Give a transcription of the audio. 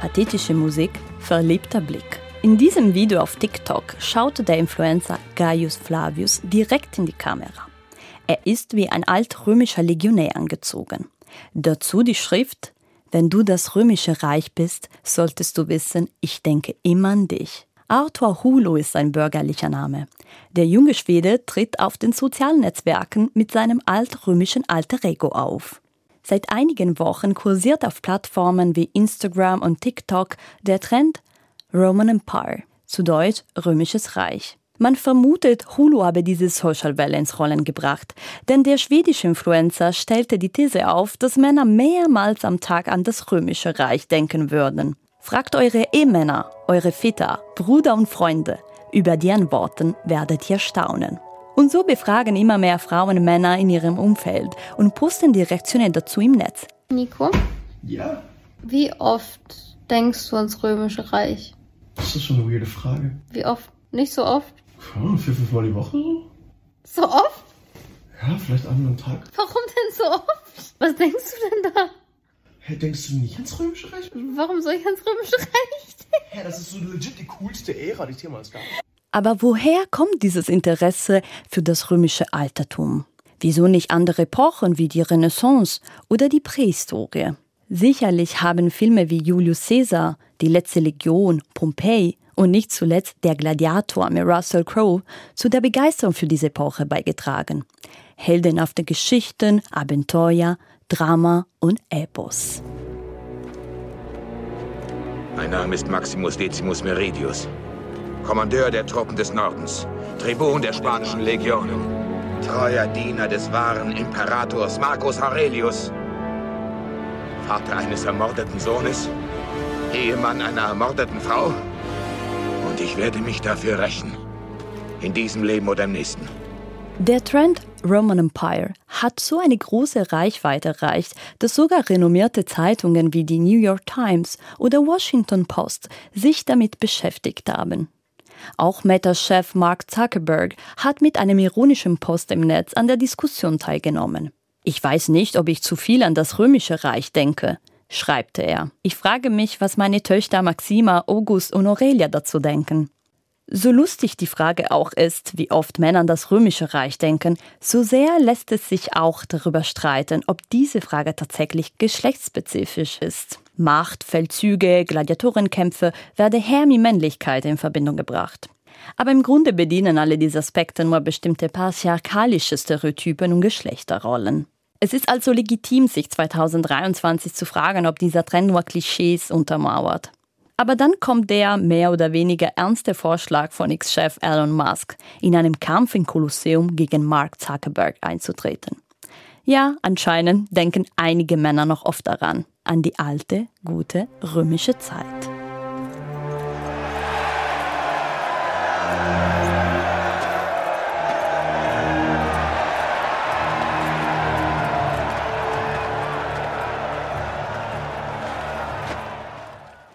pathetische Musik, verliebter Blick. In diesem Video auf TikTok schaute der Influencer Gaius Flavius direkt in die Kamera. Er ist wie ein altrömischer Legionär angezogen. Dazu die Schrift Wenn du das römische Reich bist, solltest du wissen, ich denke immer an dich. Arthur Hulo ist sein bürgerlicher Name. Der junge Schwede tritt auf den sozialen Netzwerken mit seinem altrömischen Alter Ego auf. Seit einigen Wochen kursiert auf Plattformen wie Instagram und TikTok der Trend Roman Empire, zu Deutsch Römisches Reich. Man vermutet, Hulu habe diese Social Welle ins Rollen gebracht, denn der schwedische Influencer stellte die These auf, dass Männer mehrmals am Tag an das Römische Reich denken würden. Fragt eure Ehemänner, eure Väter, Brüder und Freunde. Über die Antworten werdet ihr staunen. Und so befragen immer mehr Frauen Männer in ihrem Umfeld und posten die Reaktionen dazu im Netz. Nico? Ja? Wie oft denkst du ans Römische Reich? Das ist schon eine weirde Frage. Wie oft? Nicht so oft? Ja, vier, fünf Mal die Woche so? So oft? Ja, vielleicht einmal am Tag. Warum denn so oft? Was denkst du denn da? Hä, denkst du nicht ans Römische Reich? Warum soll ich ans Römische Reich denken? Hä, das ist so legit die coolste Ära, die es jemals gab. Aber woher kommt dieses Interesse für das römische Altertum? Wieso nicht andere Epochen wie die Renaissance oder die Prähistorie? Sicherlich haben Filme wie Julius Caesar, Die letzte Legion, Pompeii und nicht zuletzt Der Gladiator mit Russell Crowe zu der Begeisterung für diese Epoche beigetragen. Heldenhafte Geschichten, Abenteuer, Drama und Epos. Mein Name ist Maximus Decimus Meridius, Kommandeur der Truppen des Nordens, Tribun der spanischen Legionen, treuer Diener des wahren Imperators Marcus Aurelius, Vater eines ermordeten Sohnes, Ehemann einer ermordeten Frau und ich werde mich dafür rächen. In diesem Leben oder im nächsten. Der Trend Roman Empire hat so eine große Reichweite erreicht, dass sogar renommierte Zeitungen wie die New York Times oder Washington Post sich damit beschäftigt haben. Auch Meta-Chef Mark Zuckerberg hat mit einem ironischen Post im Netz an der Diskussion teilgenommen. Ich weiß nicht, ob ich zu viel an das römische Reich denke, schreibte er. Ich frage mich, was meine Töchter Maxima, August und Aurelia dazu denken. So lustig die Frage auch ist, wie oft Männer an das römische Reich denken, so sehr lässt es sich auch darüber streiten, ob diese Frage tatsächlich geschlechtsspezifisch ist. Macht, Feldzüge, Gladiatorenkämpfe werde Hermi Männlichkeit in Verbindung gebracht. Aber im Grunde bedienen alle diese Aspekte nur bestimmte patriarchalische Stereotypen und Geschlechterrollen. Es ist also legitim, sich 2023 zu fragen, ob dieser Trend nur Klischees untermauert. Aber dann kommt der mehr oder weniger ernste Vorschlag von X-Chef Elon Musk, in einem Kampf im Kolosseum gegen Mark Zuckerberg einzutreten. Ja, anscheinend denken einige Männer noch oft daran, an die alte, gute römische Zeit.